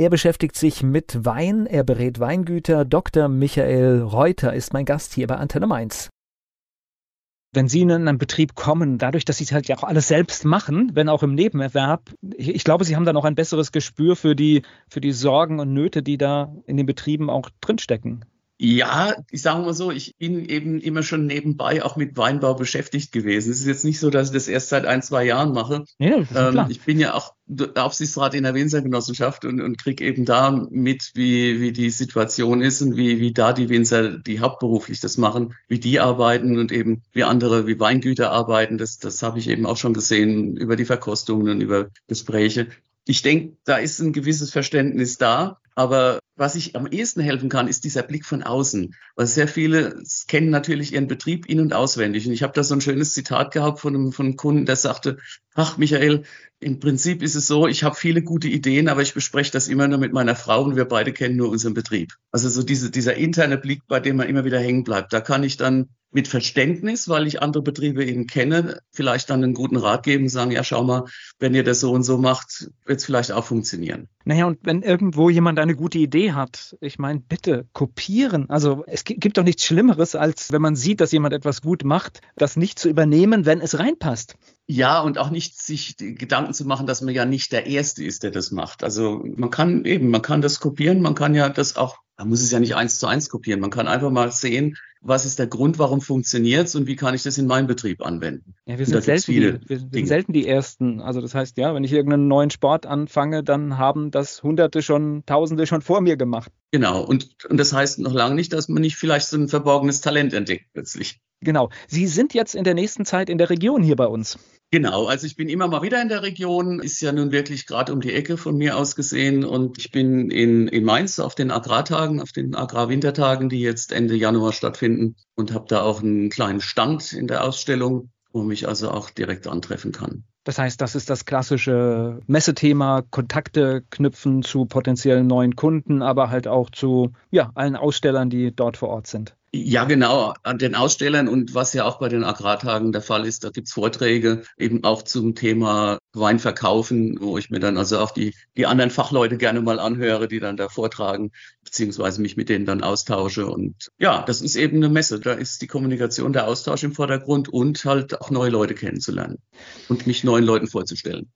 Er beschäftigt sich mit Wein, er berät Weingüter. Dr. Michael Reuter ist mein Gast hier bei Antenne Mainz. Wenn Sie in einen Betrieb kommen, dadurch, dass Sie es halt ja auch alles selbst machen, wenn auch im Nebenerwerb, ich, ich glaube, Sie haben dann auch ein besseres Gespür für die, für die Sorgen und Nöte, die da in den Betrieben auch drinstecken. Ja, ich sage mal so, ich bin eben immer schon nebenbei auch mit Weinbau beschäftigt gewesen. Es ist jetzt nicht so, dass ich das erst seit ein, zwei Jahren mache. Ja, ähm, ich bin ja auch Aufsichtsrat in der Winzergenossenschaft und, und kriege eben da mit, wie, wie die Situation ist und wie, wie da die Winzer, die hauptberuflich das machen, wie die arbeiten und eben wie andere, wie Weingüter arbeiten. Das, das habe ich eben auch schon gesehen über die Verkostungen und über Gespräche. Ich denke, da ist ein gewisses Verständnis da. Aber was ich am ehesten helfen kann, ist dieser Blick von außen. Weil sehr viele kennen natürlich ihren Betrieb in- und auswendig. Und ich habe da so ein schönes Zitat gehabt von einem, von einem Kunden, der sagte, ach Michael, im Prinzip ist es so, ich habe viele gute Ideen, aber ich bespreche das immer nur mit meiner Frau und wir beide kennen nur unseren Betrieb. Also so diese, dieser interne Blick, bei dem man immer wieder hängen bleibt. Da kann ich dann mit Verständnis, weil ich andere Betriebe eben kenne, vielleicht dann einen guten Rat geben und sagen, ja, schau mal, wenn ihr das so und so macht, wird es vielleicht auch funktionieren. Naja, und wenn irgendwo jemand eine gute Idee hat, ich meine, bitte kopieren. Also es gibt doch nichts Schlimmeres, als wenn man sieht, dass jemand etwas gut macht, das nicht zu übernehmen, wenn es reinpasst. Ja, und auch nicht sich Gedanken zu machen, dass man ja nicht der Erste ist, der das macht. Also man kann eben, man kann das kopieren, man kann ja das auch, man muss es ja nicht eins zu eins kopieren. Man kann einfach mal sehen, was ist der Grund, warum funktioniert es und wie kann ich das in meinem Betrieb anwenden. Ja, wir sind, selten die, wir sind selten die Ersten. Also das heißt, ja, wenn ich irgendeinen neuen Sport anfange, dann haben das Hunderte schon, Tausende schon vor mir gemacht. Genau, und, und das heißt noch lange nicht, dass man nicht vielleicht so ein verborgenes Talent entdeckt plötzlich. Genau. Sie sind jetzt in der nächsten Zeit in der Region hier bei uns. Genau, also ich bin immer mal wieder in der Region, ist ja nun wirklich gerade um die Ecke von mir aus gesehen und ich bin in, in Mainz auf den Agrartagen, auf den Agrarwintertagen, die jetzt Ende Januar stattfinden und habe da auch einen kleinen Stand in der Ausstellung, wo mich also auch direkt antreffen kann. Das heißt, das ist das klassische Messethema, Kontakte knüpfen zu potenziellen neuen Kunden, aber halt auch zu ja, allen Ausstellern, die dort vor Ort sind. Ja, genau, an den Ausstellern und was ja auch bei den Agrartagen der Fall ist, da gibt's Vorträge eben auch zum Thema Wein verkaufen, wo ich mir dann also auch die, die anderen Fachleute gerne mal anhöre, die dann da vortragen, beziehungsweise mich mit denen dann austausche. Und ja, das ist eben eine Messe. Da ist die Kommunikation, der Austausch im Vordergrund und halt auch neue Leute kennenzulernen und mich neuen Leuten vorzustellen.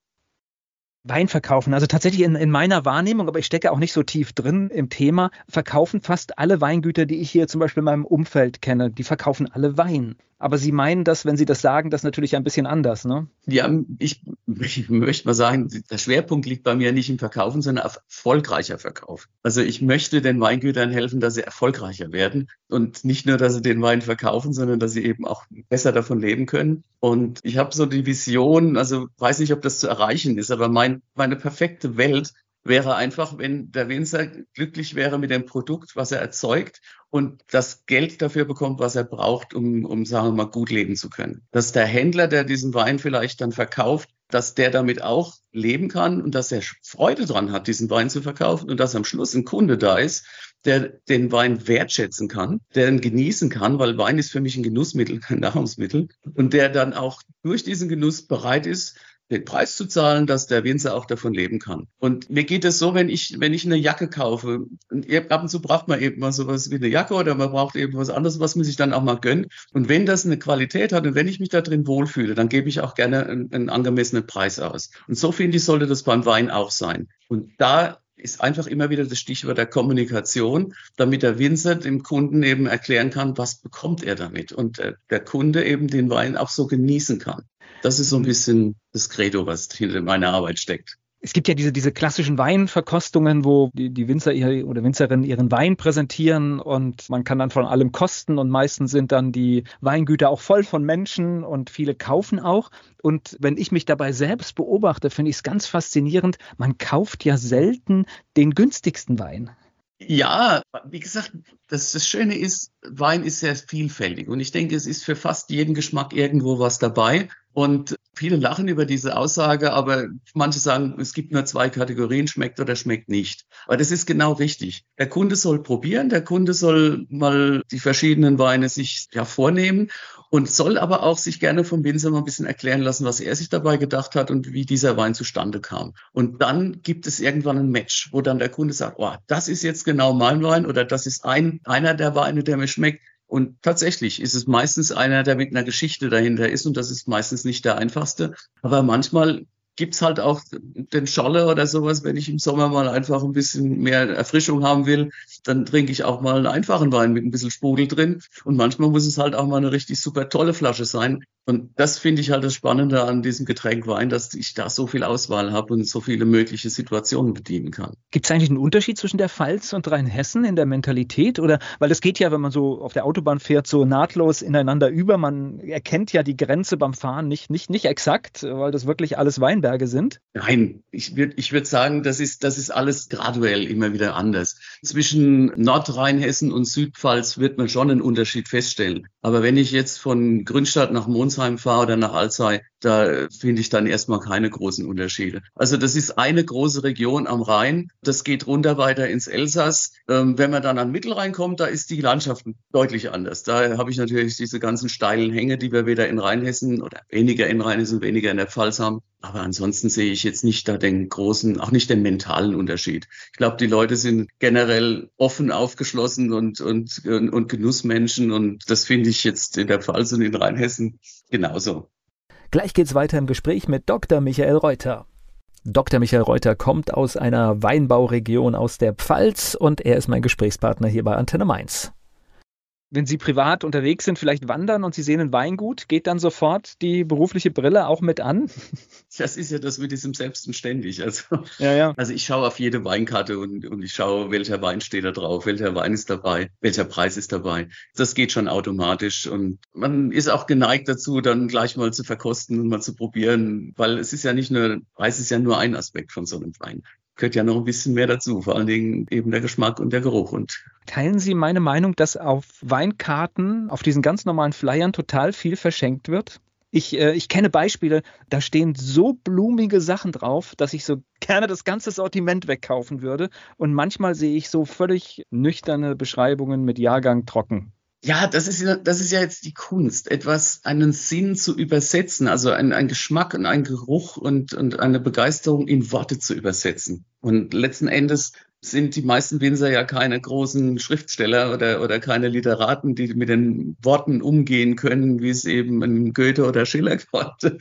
Wein verkaufen. Also tatsächlich in, in meiner Wahrnehmung, aber ich stecke auch nicht so tief drin im Thema, verkaufen fast alle Weingüter, die ich hier zum Beispiel in meinem Umfeld kenne, die verkaufen alle Wein. Aber Sie meinen das, wenn Sie das sagen, das natürlich ein bisschen anders, ne? Ja, ich, ich möchte mal sagen, der Schwerpunkt liegt bei mir nicht im Verkaufen, sondern auf erfolgreicher Verkauf. Also ich möchte den Weingütern helfen, dass sie erfolgreicher werden und nicht nur, dass sie den Wein verkaufen, sondern dass sie eben auch besser davon leben können. Und ich habe so die Vision, also weiß nicht, ob das zu erreichen ist, aber mein, meine perfekte Welt wäre einfach, wenn der Winzer glücklich wäre mit dem Produkt, was er erzeugt und das Geld dafür bekommt, was er braucht, um, um sagen wir mal, gut leben zu können. Dass der Händler, der diesen Wein vielleicht dann verkauft, dass der damit auch leben kann und dass er Freude dran hat, diesen Wein zu verkaufen und dass am Schluss ein Kunde da ist, der den Wein wertschätzen kann, der ihn genießen kann, weil Wein ist für mich ein Genussmittel, kein Nahrungsmittel, und der dann auch durch diesen Genuss bereit ist, den Preis zu zahlen, dass der Winzer auch davon leben kann. Und mir geht es so, wenn ich, wenn ich eine Jacke kaufe, und ab und zu braucht man eben mal sowas wie eine Jacke oder man braucht eben was anderes, was man sich dann auch mal gönnt. Und wenn das eine Qualität hat und wenn ich mich da drin wohlfühle, dann gebe ich auch gerne einen, einen angemessenen Preis aus. Und so finde ich, sollte das beim Wein auch sein. Und da ist einfach immer wieder das Stichwort der Kommunikation, damit der Winzer dem Kunden eben erklären kann, was bekommt er damit und der Kunde eben den Wein auch so genießen kann. Das ist so ein bisschen das Credo, was hinter meiner Arbeit steckt. Es gibt ja diese, diese klassischen Weinverkostungen, wo die, die Winzer ihre, oder Winzerinnen ihren Wein präsentieren und man kann dann von allem kosten und meistens sind dann die Weingüter auch voll von Menschen und viele kaufen auch. Und wenn ich mich dabei selbst beobachte, finde ich es ganz faszinierend. Man kauft ja selten den günstigsten Wein. Ja, wie gesagt, das, das Schöne ist, Wein ist sehr vielfältig und ich denke, es ist für fast jeden Geschmack irgendwo was dabei. Und viele lachen über diese Aussage, aber manche sagen, es gibt nur zwei Kategorien, schmeckt oder schmeckt nicht. Aber das ist genau richtig. Der Kunde soll probieren, der Kunde soll mal die verschiedenen Weine sich ja vornehmen und soll aber auch sich gerne vom Winzer mal ein bisschen erklären lassen, was er sich dabei gedacht hat und wie dieser Wein zustande kam. Und dann gibt es irgendwann ein Match, wo dann der Kunde sagt, oh, das ist jetzt genau mein Wein oder das ist ein, einer der Weine, der mir schmeckt. Und tatsächlich ist es meistens einer, der mit einer Geschichte dahinter ist und das ist meistens nicht der einfachste. Aber manchmal gibt's halt auch den Scholle oder sowas, wenn ich im Sommer mal einfach ein bisschen mehr Erfrischung haben will, dann trinke ich auch mal einen einfachen Wein mit ein bisschen Sprudel drin. Und manchmal muss es halt auch mal eine richtig super tolle Flasche sein. Und das finde ich halt das Spannende an diesem Getränk Wein, dass ich da so viel Auswahl habe und so viele mögliche Situationen bedienen kann. Gibt es eigentlich einen Unterschied zwischen der Pfalz und Rheinhessen in der Mentalität? Oder weil das geht ja, wenn man so auf der Autobahn fährt, so nahtlos ineinander über. Man erkennt ja die Grenze beim Fahren nicht, nicht, nicht exakt, weil das wirklich alles Weinberge sind. Nein, ich würde ich würd sagen, das ist, das ist alles graduell immer wieder anders. Zwischen Nordrheinhessen und Südpfalz wird man schon einen Unterschied feststellen. Aber wenn ich jetzt von Grünstadt nach Monsheim fahre oder nach Alzey, da finde ich dann erstmal keine großen Unterschiede. Also das ist eine große Region am Rhein. Das geht runter weiter ins Elsass. Ähm, wenn man dann an Mittelrhein kommt, da ist die Landschaft deutlich anders. Da habe ich natürlich diese ganzen steilen Hänge, die wir weder in Rheinhessen oder weniger in Rheinhessen, weniger in der Pfalz haben. Aber ansonsten sehe ich jetzt nicht da den großen, auch nicht den mentalen Unterschied. Ich glaube, die Leute sind generell offen, aufgeschlossen und, und, und, und Genussmenschen. Und das finde ich jetzt in der Pfalz und in Rheinhessen genauso. Gleich geht's weiter im Gespräch mit Dr. Michael Reuter. Dr. Michael Reuter kommt aus einer Weinbauregion aus der Pfalz und er ist mein Gesprächspartner hier bei Antenne Mainz wenn Sie privat unterwegs sind, vielleicht wandern und Sie sehen ein Weingut, geht dann sofort die berufliche Brille auch mit an? Das ist ja das mit diesem Selbstständig. Also, ja, ja. also ich schaue auf jede Weinkarte und, und ich schaue, welcher Wein steht da drauf, welcher Wein ist dabei, welcher Preis ist dabei. Das geht schon automatisch und man ist auch geneigt dazu, dann gleich mal zu verkosten und mal zu probieren, weil es ist ja nicht nur, Preis ist ja nur ein Aspekt von so einem Wein gehört ja noch ein bisschen mehr dazu, vor allen Dingen eben der Geschmack und der Geruch. Und Teilen Sie meine Meinung, dass auf Weinkarten, auf diesen ganz normalen Flyern total viel verschenkt wird? Ich, äh, ich kenne Beispiele, da stehen so blumige Sachen drauf, dass ich so gerne das ganze Sortiment wegkaufen würde. Und manchmal sehe ich so völlig nüchterne Beschreibungen mit Jahrgang trocken. Ja, das ist ja, das ist ja jetzt die Kunst, etwas, einen Sinn zu übersetzen, also ein, ein Geschmack und ein Geruch und, und eine Begeisterung in Worte zu übersetzen. Und letzten Endes sind die meisten Winzer ja keine großen Schriftsteller oder, oder keine Literaten, die mit den Worten umgehen können, wie es eben ein Goethe oder Schiller konnte.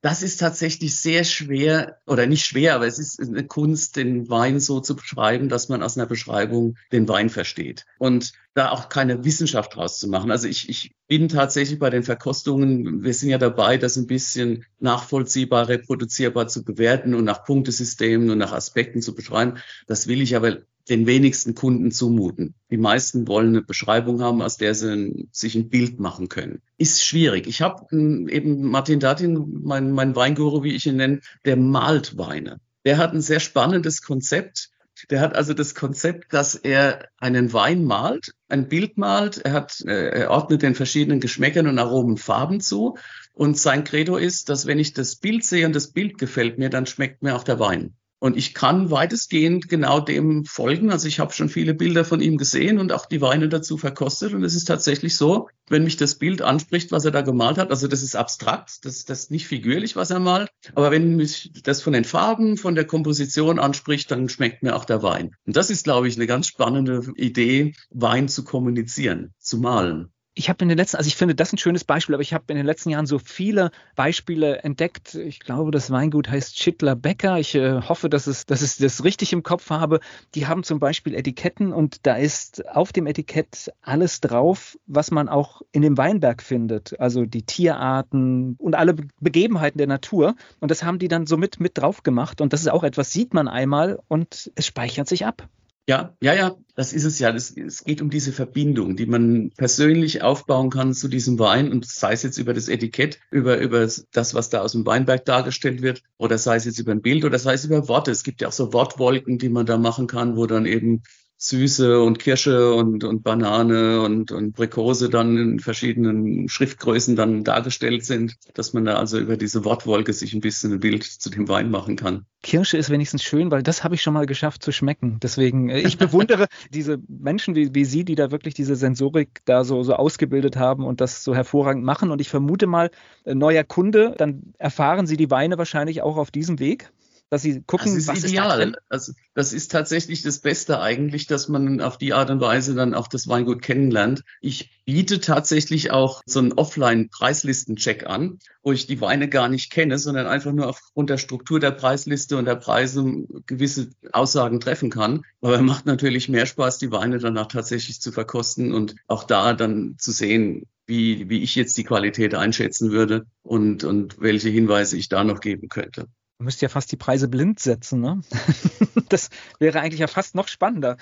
Das ist tatsächlich sehr schwer oder nicht schwer, aber es ist eine Kunst, den Wein so zu beschreiben, dass man aus einer Beschreibung den Wein versteht. Und da auch keine Wissenschaft draus zu machen. Also ich, ich bin tatsächlich bei den Verkostungen, wir sind ja dabei, das ein bisschen nachvollziehbar, reproduzierbar zu bewerten und nach Punktesystemen und nach Aspekten zu beschreiben. Das will ich aber den wenigsten Kunden zumuten. Die meisten wollen eine Beschreibung haben, aus der sie sich ein Bild machen können. Ist schwierig. Ich habe eben Martin Datin, mein, mein Weinguru, wie ich ihn nenne, der malt Weine. Der hat ein sehr spannendes Konzept. Der hat also das Konzept, dass er einen Wein malt, ein Bild malt. Er hat, äh, er ordnet den verschiedenen Geschmäckern und Aromen Farben zu. Und sein Credo ist, dass wenn ich das Bild sehe und das Bild gefällt mir, dann schmeckt mir auch der Wein. Und ich kann weitestgehend genau dem folgen. Also ich habe schon viele Bilder von ihm gesehen und auch die Weine dazu verkostet. Und es ist tatsächlich so, wenn mich das Bild anspricht, was er da gemalt hat, also das ist abstrakt, das, das ist nicht figürlich, was er malt. Aber wenn mich das von den Farben, von der Komposition anspricht, dann schmeckt mir auch der Wein. Und das ist, glaube ich, eine ganz spannende Idee, Wein zu kommunizieren, zu malen ich habe in den letzten, also ich finde das ein schönes Beispiel, aber ich habe in den letzten Jahren so viele Beispiele entdeckt. Ich glaube, das Weingut heißt Schittler Becker. Ich äh, hoffe, dass, es, dass ich das richtig im Kopf habe. Die haben zum Beispiel Etiketten und da ist auf dem Etikett alles drauf, was man auch in dem Weinberg findet. Also die Tierarten und alle Begebenheiten der Natur. Und das haben die dann so mit, mit drauf gemacht. Und das ist auch etwas, sieht man einmal und es speichert sich ab. Ja, ja, ja, das ist es ja. Das, es geht um diese Verbindung, die man persönlich aufbauen kann zu diesem Wein und sei es jetzt über das Etikett, über, über das, was da aus dem Weinberg dargestellt wird, oder sei es jetzt über ein Bild oder sei es über Worte. Es gibt ja auch so Wortwolken, die man da machen kann, wo dann eben Süße und Kirsche und, und Banane und, und Brikose dann in verschiedenen Schriftgrößen dann dargestellt sind, dass man da also über diese Wortwolke sich ein bisschen ein Bild zu dem Wein machen kann. Kirsche ist wenigstens schön, weil das habe ich schon mal geschafft zu schmecken. Deswegen, äh, ich bewundere diese Menschen wie, wie Sie, die da wirklich diese Sensorik da so, so ausgebildet haben und das so hervorragend machen. Und ich vermute mal, äh, neuer Kunde, dann erfahren Sie die Weine wahrscheinlich auch auf diesem Weg dass sie gucken, das ist was ideal. ist da? Also das ist tatsächlich das Beste eigentlich, dass man auf die Art und Weise dann auch das Weingut kennenlernt. Ich biete tatsächlich auch so einen Offline-Preislistencheck an, wo ich die Weine gar nicht kenne, sondern einfach nur aufgrund der Struktur der Preisliste und der Preise gewisse Aussagen treffen kann. Aber macht natürlich mehr Spaß, die Weine danach tatsächlich zu verkosten und auch da dann zu sehen, wie, wie ich jetzt die Qualität einschätzen würde und, und welche Hinweise ich da noch geben könnte. Man müsste ja fast die Preise blind setzen, ne? das wäre eigentlich ja fast noch spannender.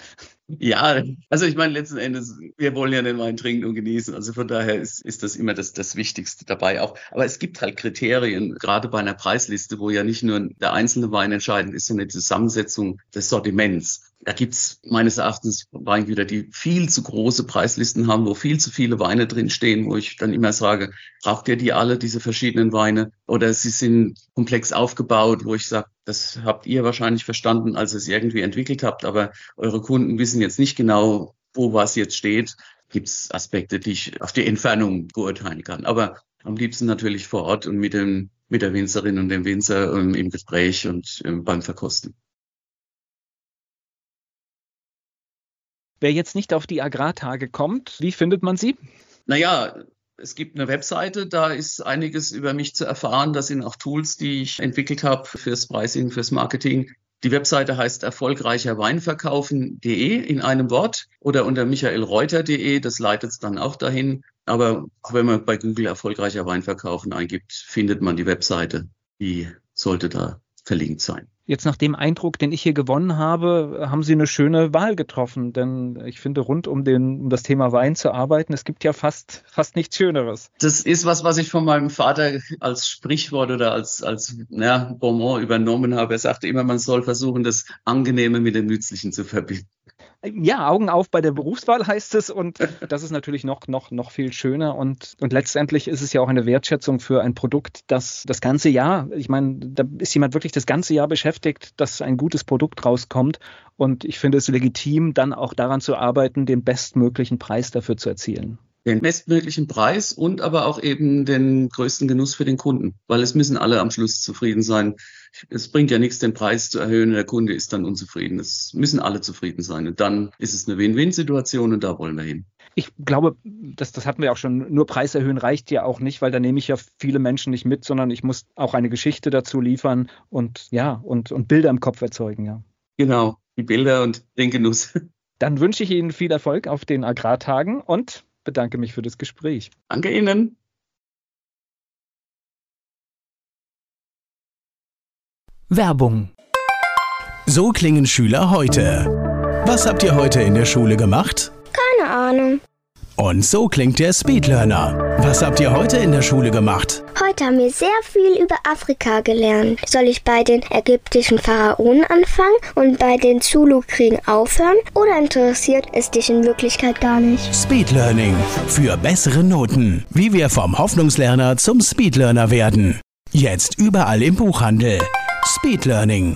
Ja, also ich meine, letzten Endes, wir wollen ja den Wein trinken und genießen. Also von daher ist, ist das immer das, das Wichtigste dabei auch. Aber es gibt halt Kriterien, gerade bei einer Preisliste, wo ja nicht nur der einzelne Wein entscheidend ist, sondern die Zusammensetzung des Sortiments. Da gibt's meines Erachtens Weingüter, die viel zu große Preislisten haben, wo viel zu viele Weine drinstehen, wo ich dann immer sage, braucht ihr die alle, diese verschiedenen Weine? Oder sie sind komplex aufgebaut, wo ich sage, das habt ihr wahrscheinlich verstanden, als ihr es irgendwie entwickelt habt, aber eure Kunden wissen jetzt nicht genau, wo was jetzt steht. Gibt's Aspekte, die ich auf die Entfernung beurteilen kann. Aber am liebsten natürlich vor Ort und mit dem mit der Winzerin und dem Winzer ähm, im Gespräch und ähm, beim Verkosten. Wer jetzt nicht auf die Agrartage kommt, wie findet man sie? Naja, es gibt eine Webseite, da ist einiges über mich zu erfahren. Das sind auch Tools, die ich entwickelt habe fürs Pricing, fürs Marketing. Die Webseite heißt erfolgreicherweinverkaufen.de in einem Wort oder unter michaelreuter.de. Das leitet es dann auch dahin. Aber auch wenn man bei Google erfolgreicher Weinverkaufen eingibt, findet man die Webseite. Die sollte da verlinkt sein. Jetzt nach dem Eindruck, den ich hier gewonnen habe, haben Sie eine schöne Wahl getroffen. Denn ich finde, rund um, den, um das Thema Wein zu arbeiten, es gibt ja fast, fast nichts Schöneres. Das ist was, was ich von meinem Vater als Sprichwort oder als, als ja, Bonbon übernommen habe. Er sagte immer, man soll versuchen, das Angenehme mit dem Nützlichen zu verbinden. Ja, Augen auf bei der Berufswahl heißt es und das ist natürlich noch, noch, noch viel schöner und, und letztendlich ist es ja auch eine Wertschätzung für ein Produkt, das das ganze Jahr, ich meine, da ist jemand wirklich das ganze Jahr beschäftigt, dass ein gutes Produkt rauskommt und ich finde es legitim, dann auch daran zu arbeiten, den bestmöglichen Preis dafür zu erzielen. Den bestmöglichen Preis und aber auch eben den größten Genuss für den Kunden, weil es müssen alle am Schluss zufrieden sein. Es bringt ja nichts, den Preis zu erhöhen, der Kunde ist dann unzufrieden. Es müssen alle zufrieden sein und dann ist es eine Win-Win-Situation und da wollen wir hin. Ich glaube, das, das hatten wir auch schon, nur Preis erhöhen reicht ja auch nicht, weil da nehme ich ja viele Menschen nicht mit, sondern ich muss auch eine Geschichte dazu liefern und ja, und, und Bilder im Kopf erzeugen, ja. Genau, die Bilder und den Genuss. Dann wünsche ich Ihnen viel Erfolg auf den Agrartagen und bedanke mich für das Gespräch. Danke Ihnen. Werbung. So klingen Schüler heute. Was habt ihr heute in der Schule gemacht? Keine Ahnung. Und so klingt der Speedlearner. Was habt ihr heute in der Schule gemacht? Heute haben wir sehr viel über Afrika gelernt. Soll ich bei den ägyptischen Pharaonen anfangen und bei den Zulu-Kriegen aufhören? Oder interessiert es dich in Wirklichkeit gar nicht? Speedlearning. Für bessere Noten. Wie wir vom Hoffnungslerner zum Speedlearner werden. Jetzt überall im Buchhandel. Speedlearning.